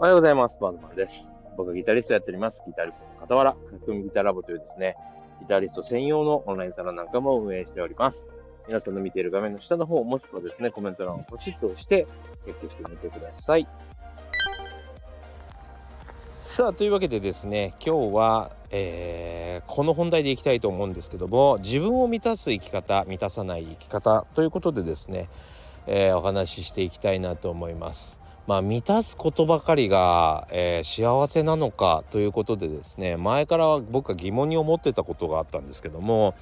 おはようございます。バードマンです。僕はギタリストやっております。ギタリストの傍ら、書き込みギターラボというですね、ギタリスト専用のオンラインサロンなんかも運営しております。皆さんの見ている画面の下の方、もしくはですね、コメント欄をポチッと押して、チェックしてみてください。さあ、というわけでですね、今日は、えーこの本題でいきたいと思うんですけども、自分を満たす生き方、満たさない生き方ということでですね、えーお話ししていきたいなと思います。まあ、満たすことばかりが、えー幸せなのかということでですね前から僕は疑問に思ってたことがあったんですけども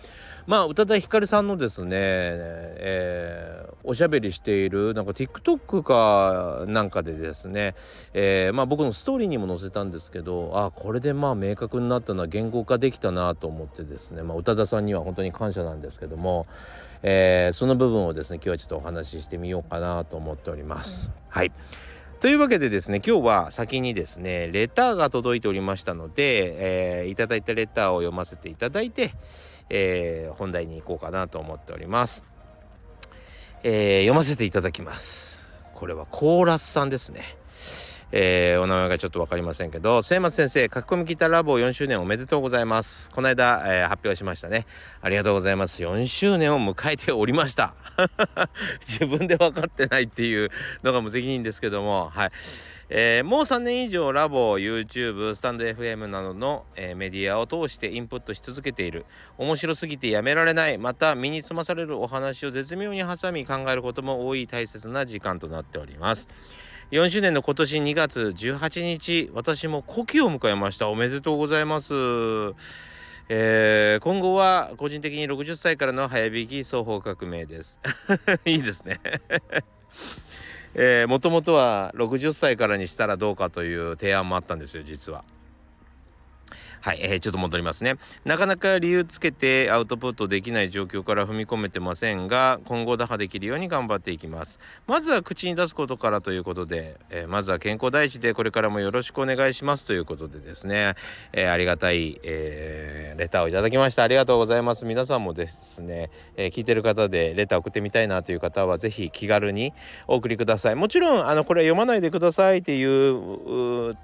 まあ宇多田ヒカルさんのですね、えーおしゃべりしているなんか TikTok かなんかでですね、えーまあ、僕のストーリーにも載せたんですけどあこれでまあ明確になったな言語化できたなと思ってですね、まあ、宇多田さんには本当に感謝なんですけども、えーその部分をですね今日はちょっとお話ししてみようかなと思っております。はい。というわけでですね今日は先にですねレターが届いておりましたので、えーいただいたレターを読ませていただいて、えー本題に行こうかなと思っております、えー読ませていただきます。これはコーラスさんですね。えーお名前がちょっと分かりませんけど末松先生書き込みギターラボ4周年おめでとうございます。この間、えー発表しましたね。ありがとうございます。4周年を迎えておりました。自分で分かってないっていうのが無責任ですけどもはい。えーもう3年以上ラボ YouTube スタンド FM などの、えーメディアを通してインプットし続けている。面白すぎてやめられない。また身につまされるお話を絶妙に挟み考えることも多い大切な時間となっております。4周年の今年2月18日私も古希を迎えました。おめでとうございます。えー今後は個人的に60歳からの早引き双方革命です。いいですね。えー、もともとは60歳からにしたらどうかという提案もあったんですよ実は。はい、えーちょっと戻りますね。なかなか理由つけてアウトプットできない状況から踏み込めてませんが、今後打破できるように頑張っていきます。まずは口に出すことからということで、えーまずは健康第一でこれからもよろしくお願いしますということでですね、えーありがたい、えーレターをいただきました。ありがとうございます。皆さんもですね、え聞いてる方でレター送ってみたいなという方はぜひ気軽にお送りください。もちろん、あの、これは読まないでくださいっていうう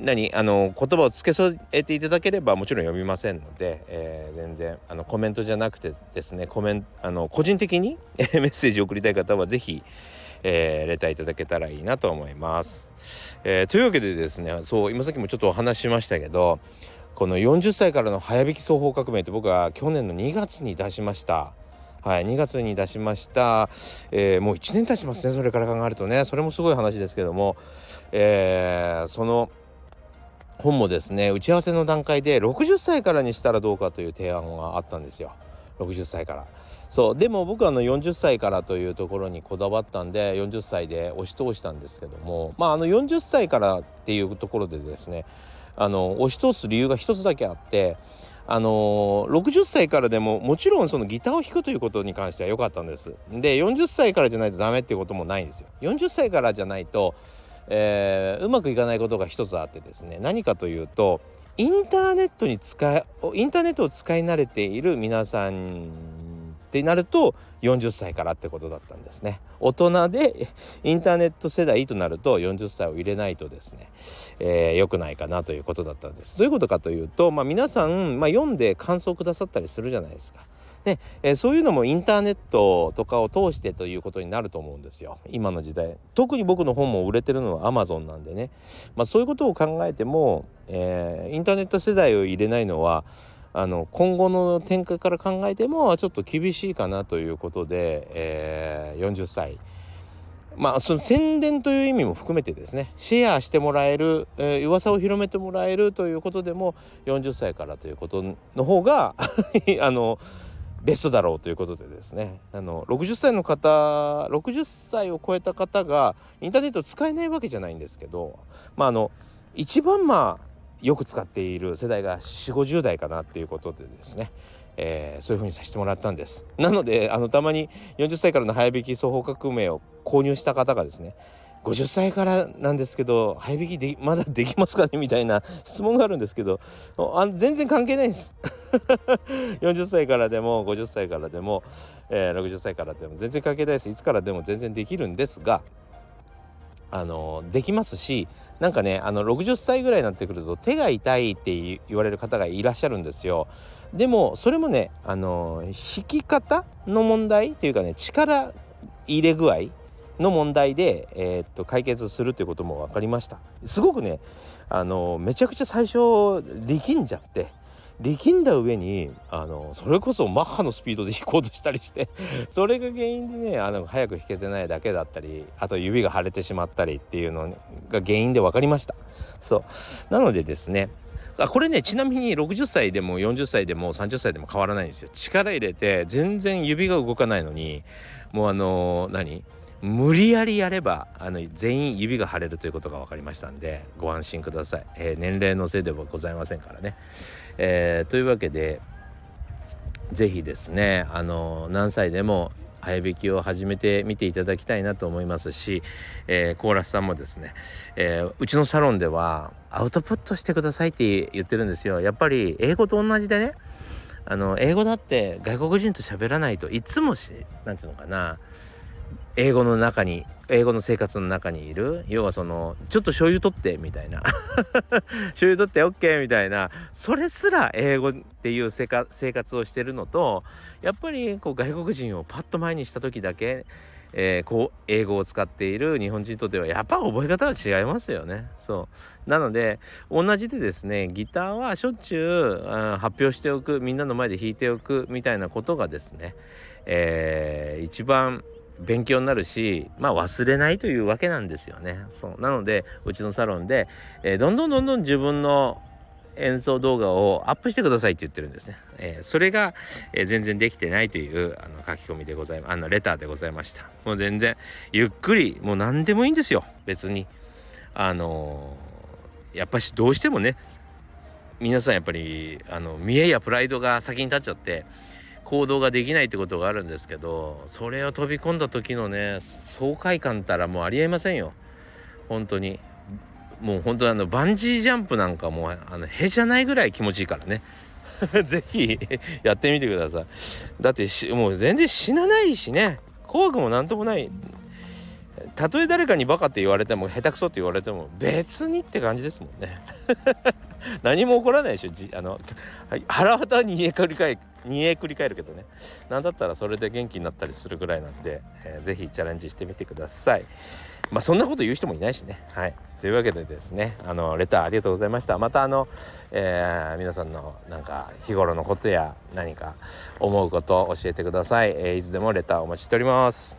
何あの言葉を付け添えていただければもちろん読みませんので、えー全然あのコメントじゃなくてですねコメンあの個人的に メッセージを送りたい方はぜひ、えーレターいただけたらいいなと思います。えーというわけでですねそう今さっきもちょっとお話ししましたけどこの40歳からの早引き双方革命って僕は去年の2月に出しました。はい、2月に出しました、えーもう1年経ちますねそれから考えるとねそれもすごい話ですけども、えーその本もですね打ち合わせの段階で60歳からにしたらどうかという提案があったんですよ。60歳から。そう。でも僕はあの40歳からというところにこだわったんで40歳で押し通したんですけども。まああの40歳からっていうところでですねあの押し通す理由が一つだけあってあの60歳からでももちろんそのギターを弾くということに関しては良かったんです。で40歳からじゃないとダメっていうこともないんですよ。40歳からじゃないとえーうまくいかないことが一つあってですね何かというとインターネットに使いインターネットを使い慣れている皆さんってなると40歳からってことだったんですね。大人でインターネット世代となると40歳を入れないとですね、えー良くないかなということだったんです。どういうことかというと、まあ、皆さん、まあ、読んで感想くださったりするじゃないですか。で、えーそういうのもインターネットとかを通してということになると思うんですよ。今の時代。特に僕の本も売れてるのは Amazon なんでね、まあ、そういうことを考えても、えーインターネット世代を入れないのはあの今後の展開から考えてもちょっと厳しいかなということで、えー40歳まあその宣伝という意味も含めてですね。シェアしてもらえる、えー噂を広めてもらえるということでも40歳からということの方が あのベストだろうということでですね。あの60歳の方60歳を超えた方がインターネット使えないわけじゃないんですけどまああの一番まあよく使っている世代が4 5 0代かなっていうことでですね、えーそういうふうにさせてもらったんです。なのであのたまに40歳からの早引き双方革命を購入した方がですね50歳からなんですけど早引きでまだできますかね？みたいな質問があるんですけどあ全然関係ないです。40歳からでも50歳からでも、えー60歳からでも全然関係ないですいつからでも全然できるんですがあのできますしなんかねあの60歳ぐらいになってくると手が痛いって言われる方がいらっしゃるんですよ。でもそれもねあの引き方の問題っていうかね力入れ具合の問題で、えー、っと解決するということも分かりましたすごくねあのめちゃくちゃ最初力んじゃって力んだ上にあのそれこそマッハのスピードで弾こうとしたりして それが原因でねあの早く弾けてないだけだったりあと指が腫れてしまったりっていうのが原因で分かりました。そう。なのでですねあこれねちなみに60歳でも40歳でも30歳でも変わらないんですよ。力入れて全然指が動かないのにもうあの何？無理やりやればあの全員指が腫れるということが分かりましたんでご安心ください、えー、年齢のせいではございませんからね、えー、というわけで是非ですねあの何歳でも早弾きを始めてみていただきたいなと思いますし、えー、コーラスさんもですね、えー、うちのサロンではアウトプットしてくださいって言ってるんですよ。やっぱり英語と同じでねあの英語だって外国人と喋らないといつもし何て言うのかな英語の中に英語の生活の中にいる。要はそのちょっと醤油取ってみたいな。醤油取って OK みたいな。それすら英語っていう生活をしてるのとやっぱりこう外国人をパッと前にした時だけ、えー、こう英語を使っている日本人とではやっぱ覚え方が違いますよね。そう。なので同じでですねギターはしょっちゅう、発表しておくみんなの前で弾いておくみたいなことがですね、えー、一番勉強になるしまあ忘れないというわけなんですよね。そうなのでうちのサロンで、えー、どんどんどんどん自分の演奏動画をアップしてくださいって言ってるんですね。えー、それが、えー、全然できてないというあの書き込みでございますあのレターでございました。もう全然ゆっくりもう何でもいいんですよ別に。あのやっぱしどうしてもね皆さんやっぱりあの見栄やプライドが先に立っちゃって行動ができないってことがあるんですけどそれを飛び込んだ時のね爽快感ったらもうありえませんよ。本当に。もう本当あのバンジージャンプなんかもうあのへじゃないぐらい気持ちいいからね。是非やってみてください。だってもう全然死なないしね。怖くもなんともない。たとえ誰かにバカって言われても下手くそって言われても別にって感じですもんね。何も起こらないでしょ。じあの腹渡に煮え繰り返煮え繰り返るけどね。何だったらそれで元気になったりするぐらいなんで、えー、ぜひチャレンジしてみてください。まあそんなこと言う人もいないしね。はい。というわけでですねあのレターありがとうございました。またあの、えー、皆さんのなんか日頃のことや何か思うことを教えてください、えー、いつでもレターお待ちしております。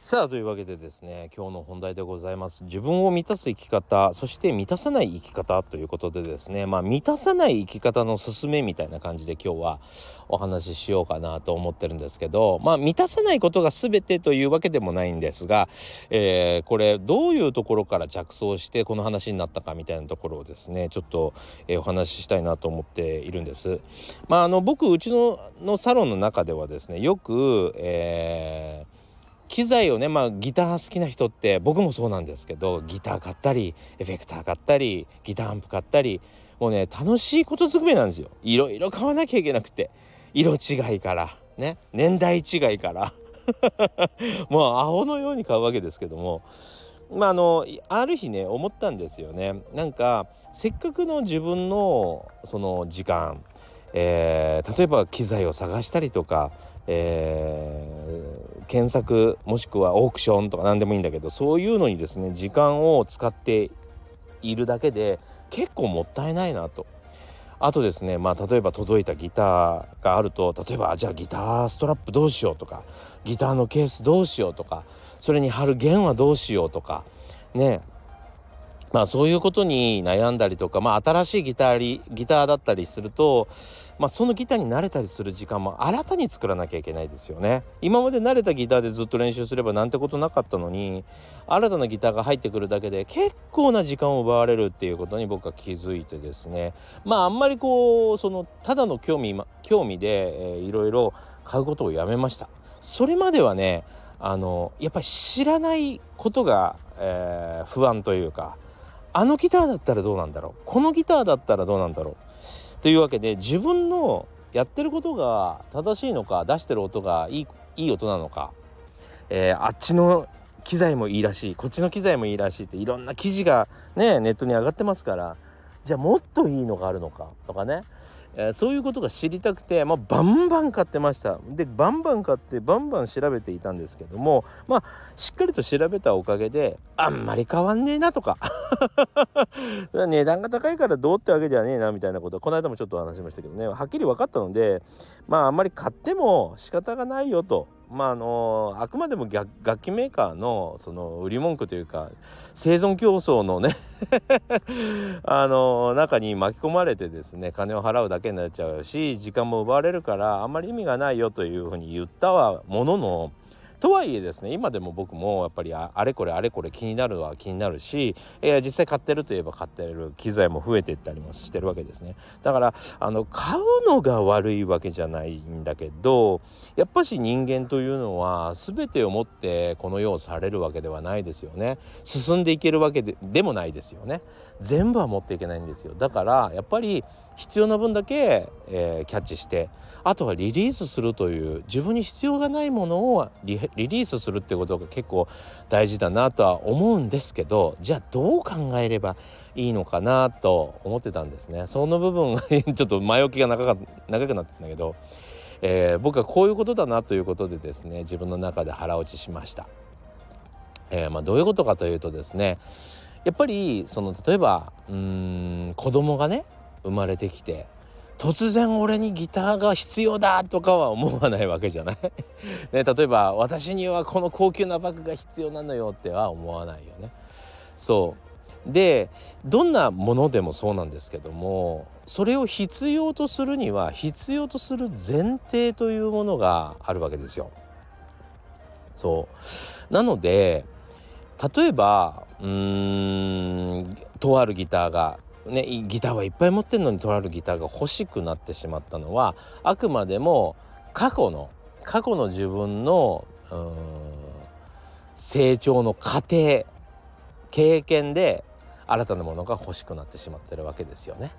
さあというわけでですね今日の本題でございます自分を満たす生き方そして満たさない生き方ということでですねまあ満たさない生き方の勧めみたいな感じで今日はお話ししようかなと思ってるんですけどまあ満たさないことが全てというわけでもないんですが、えー、これどういうところから着想してこの話になったかみたいなところをですねちょっと、え、お話ししたいなと思っているんです。まああの僕うちののサロンの中ではですねよく、えー機材をねまあギター好きな人って僕もそうなんですけどギター買ったりエフェクター買ったりギターアンプ買ったりもうね楽しいことずくめなんですよ。いろいろ買わなきゃいけなくて。色違いからね年代違いから。もうアホのように買うわけですけども。まああのある日ね思ったんですよね。なんかせっかくの自分のその時間えー、例えば機材を探したりとかえー、検索もしくはオークションとか何でもいいんだけどそういうのにですね時間を使っているだけで結構もったいないなと。あとですねまあ例えば届いたギターがあると例えばじゃあギターストラップどうしようとかギターのケースどうしようとかそれに貼る弦はどうしようとかねまあそういうことに悩んだりとか、まあ新しいギターギターだったりすると、まあそのギターに慣れたりする時間も新たに作らなきゃいけないですよね。今まで慣れたギターでずっと練習すればなんてことなかったのに、新たなギターが入ってくるだけで結構な時間を奪われるっていうことに僕は気づいてですね。まああんまりこう、そのただの興味、興味で、えー、いろいろ買うことをやめました。それまではねあのやっぱり知らないことが、えー、不安というかあのギターだったらどうなんだろう？このギターだったらどうなんだろう？というわけで自分のやってることが正しいのか出してる音がいいいい音なのか、えー、あっちの機材もいいらしい。こっちの機材もいいらしいっていろんな記事がねネットに上がってますから。じゃあもっといいのがあるのか？とかね。えー、そういうことが知りたくて、まあ、バンバン買ってました。でバンバン買ってバンバン調べていたんですけどもまあしっかりと調べたおかげであんまり変わんねえなとか。値段が高いからどうってわけじゃねえなみたいなこと。この間もちょっと話しましたけどね。はっきり分かったのでまああんまり買っても仕方がないよと。まああのあくまでも楽器メーカーのその売り文句というか生存競争のね あの中に巻き込まれてですね金を払うだけになっちゃうし時間も奪われるからあんまり意味がないよというふうに言ったはもののとはいえですね今でも僕もやっぱりあれこれあれこれ気になるは気になるし、えー、実際買ってるといえば買ってる機材も増えていったりもしてるわけですね。だからあの買うのが悪いわけじゃないんだけどやっぱし人間というのは全てをもってこの世をされるわけではないですよね。進んでいけるわけででもないですよね。全部は持っていけないんですよ。だからやっぱり必要な分だけ、えー、キャッチしてあとはリリースするという自分に必要がないものをリリースするってことが結構大事だなとは思うんですけどじゃあどう考えればいいのかなと思ってたんですねその部分が ちょっと前置きが長か長くなってたんだけど、えー、僕はこういうことだなということでですね自分の中で腹落ちしました。えー、まあ、どういうことかというとですねやっぱりその例えばうーん子供がね生まれてきて突然俺にギターが必要だとかは思わないわけじゃない？ね、例えば私にはこの高級なバッグが必要なのよっては思わないよね。そうでどんなものでもそうなんですけどもそれを必要とするには必要とする前提というものがあるわけですよ。そうなので例えばうんとあるギターがねギターはいっぱい持ってるのにとあるギターが欲しくなってしまったのはあくまでも過去の過去の自分の成長の過程経験で新たなものが欲しくなってしまってるわけですよね。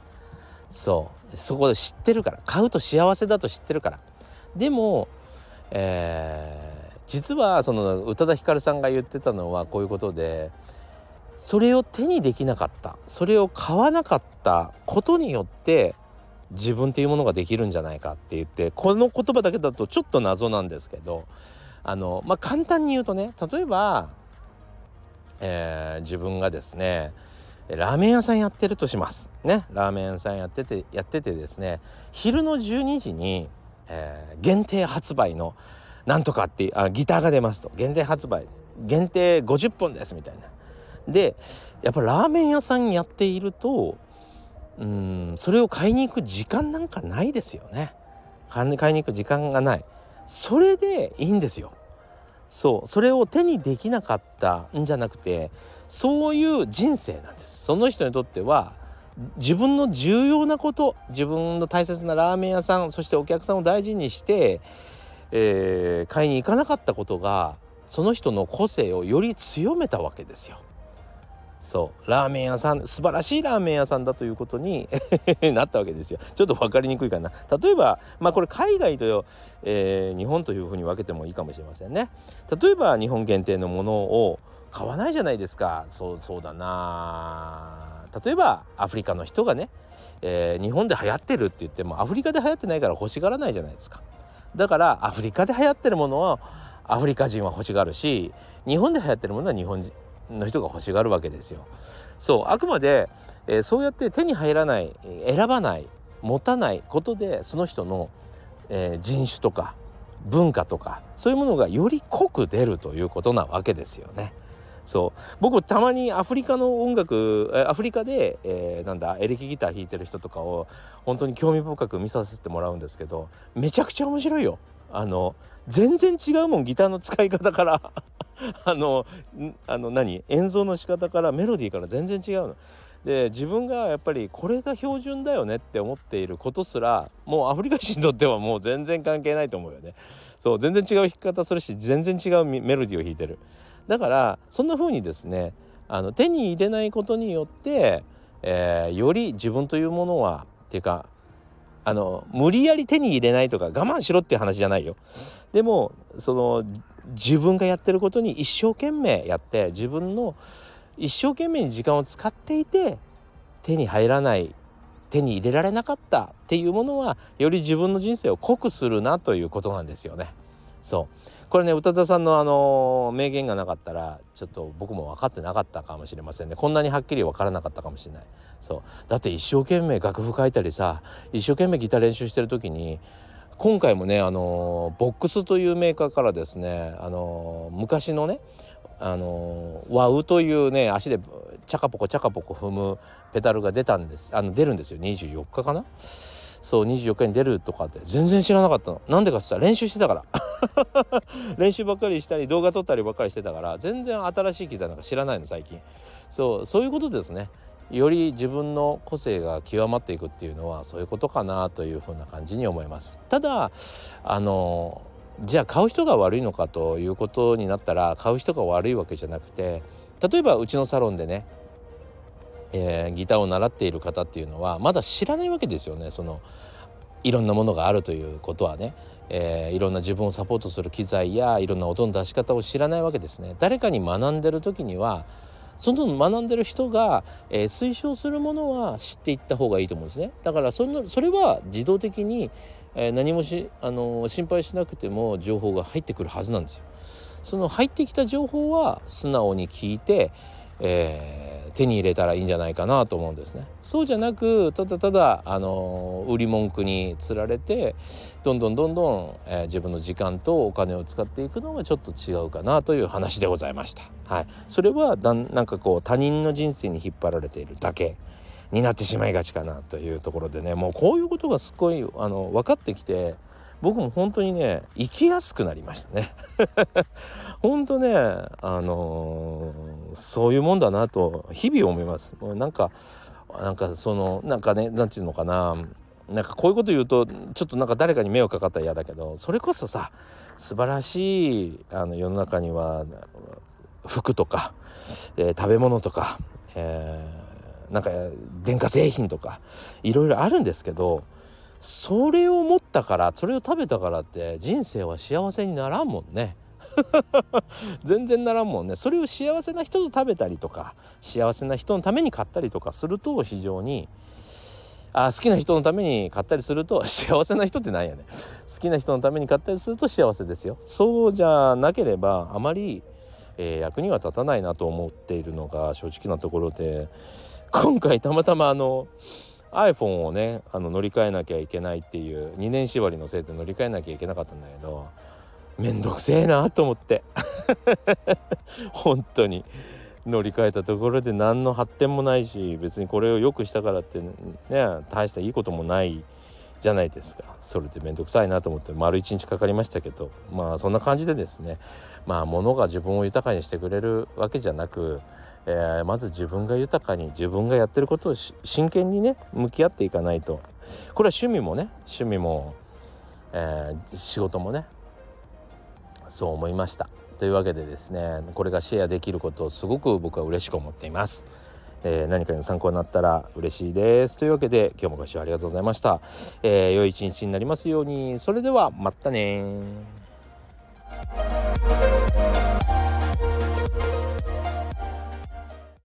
そうそこで知ってるから買うと幸せだと知ってるからでも、えー、実はその宇多田ヒカルさんが言ってたのはこういうことでそれを手にできなかった。それを買わなかったことによって自分っていうものができるんじゃないかって言ってこの言葉だけだとちょっと謎なんですけどあのまあ簡単に言うとね例えば、えー、自分がですねラーメン屋さんやってるとします。ね。ラーメン屋さんやっててやっててですね昼の12時に、えー、限定発売のなんとかってあギターが出ますと。限定発売。限定50本ですみたいな。でやっぱラーメン屋さんやっているとうんそれを買いに行く時間なんかないですよね。買いに行く時間がない。それでいいんですよ。そう。それを手にできなかったんじゃなくてそういう人生なんです。その人にとっては自分の重要なこと自分の大切なラーメン屋さんそしてお客さんを大事にして、えー、買いに行かなかったことがその人の個性をより強めたわけですよ。そう。ラーメン屋さん素晴らしいラーメン屋さんだということに なったわけですよ。ちょっと分かりにくいかな。例えばまあこれ海外と、えー、日本というふうに分けてもいいかもしれませんね。例えば日本限定のものを買わないじゃないですか。そうそうだな。例えばアフリカの人がね、えー、日本で流行ってるって言ってもアフリカで流行ってないから欲しがらないじゃないですか。だからアフリカで流行ってるものはアフリカ人は欲しがるし日本で流行ってるものは日本人の人が欲しがるわけですよ。そうあくまで、えー、そうやって手に入らない選ばない持たないことでその人の、えー、人種とか文化とかそういうものがより濃く出るということなわけですよね。そう僕たまにアフリカの音楽アフリカで、えー、なんだエレキギター弾いてる人とかを本当に興味深く見させてもらうんですけどめちゃくちゃ面白いよ。あの全然違うもんギターの使い方から あのあの何？演奏の仕方からメロディーから全然違うの。で自分がやっぱりこれが標準だよねって思っていることすらもうアフリカ人にとってはもう全然関係ないと思うよね。そう全然違う弾き方するし全然違うメロディーを弾いてる。だからそんな風にですねあの手に入れないことによって、えー、より自分というものはっていうかあの無理やり手に入れないとか我慢しろっていう話じゃないよ。でもその自分がやってることに一生懸命やって自分の一生懸命に時間を使っていて手に入らない手に入れられなかったっていうものはより自分の人生を濃くするなということなんですよね。そう。これね宇多田さんのあの名言がなかったらちょっと僕も分かってなかったかもしれませんね。こんなにはっきり分からなかったかもしれない。そう。だって一生懸命楽譜書いたりさ一生懸命ギター練習してる時に今回もねあのボックスというメーカーからですねあの昔のねあのワウというね足でチャカポコチャカポコ踏むペダルが出たんです。あの出るんですよ。24日かな？そう24日に出るとかって。全然知らなかったの。なんでかって言ったら練習してたから。練習ばっかりしたり動画撮ったりばっかりしてたから全然新しい機材なんか知らないの最近。そうそういうことですね。より自分の個性が極まっていくっていうのはそういうことかなというふうな感じに思います。ただあのじゃあ買う人が悪いのかということになったら買う人が悪いわけじゃなくて例えばうちのサロンでね、えー、ギターを習っている方っていうのはまだ知らないわけですよね。そのいろんなものがあるということはね、えー、いろんな自分をサポートする機材やいろんな音の出し方を知らないわけですね。誰かに学んでる時にはその学んでる人が、えー、推奨するものは知っていった方がいいと思うんですね。だからそのそれは自動的に、えー、何もし、あのー、心配しなくても情報が入ってくるはずなんですよ。その入ってきた情報は素直に聞いて、えー、手に入れたらいいんじゃないかなと思うんですね。そうじゃなくただただ、あの売り文句につられてどんどんどんどん、えー、自分の時間とお金を使っていくのがちょっと違うかなという話でございました。はい、それはだなんかこう他人の人生に引っ張られているだけになってしまいがちかなというところでねもうこういうことがすごいあの分かってきて僕も本当にね生きやすくなりましたね 本当ねあのー、そういうもんだなと日々思います。もうなんかなんかそのなんかね何て言うのかな。なんかこういうこと言うとちょっとなんか誰かに迷惑かかったら嫌だけどそれこそさ素晴らしいあの世の中には服とか、えー、食べ物とか、えー、なんか電化製品とかいろいろあるんですけどそれを持ったからそれを食べたからって人生は幸せにならんもんね。全然ならんもんね。それを幸せな人と食べたりとか幸せな人のために買ったりとかすると非常にあ好きな人のために買ったりすると 幸せな人ってなんやね好きな人のために買ったりすると幸せですよ。そうじゃなければあまり、えー、役には立たないなと思っているのが正直なところで今回たまたまあの iPhone をねあの乗り換えなきゃいけないっていう2年縛りのせいで乗り換えなきゃいけなかったんだけどめんどくせえなと思って。本当に。乗り換えたところで何の発展もないし別にこれを良くしたからってね大したいいこともないじゃないですか。それで面倒くさいなと思って。丸一日かかりましたけど。まあそんな感じでですね。まあ物が自分を豊かにしてくれるわけじゃなくえー、まず自分が豊かに自分がやってることを真剣にね向き合っていかないと。これは趣味もね趣味も、えー、仕事もねそう思いましたというわけでですねこれがシェアできることをすごく僕は嬉しく思っています。えー、何かの参考になったら嬉しいです。というわけで今日もご視聴ありがとうございました。えー、良い一日になりますように。それではまたね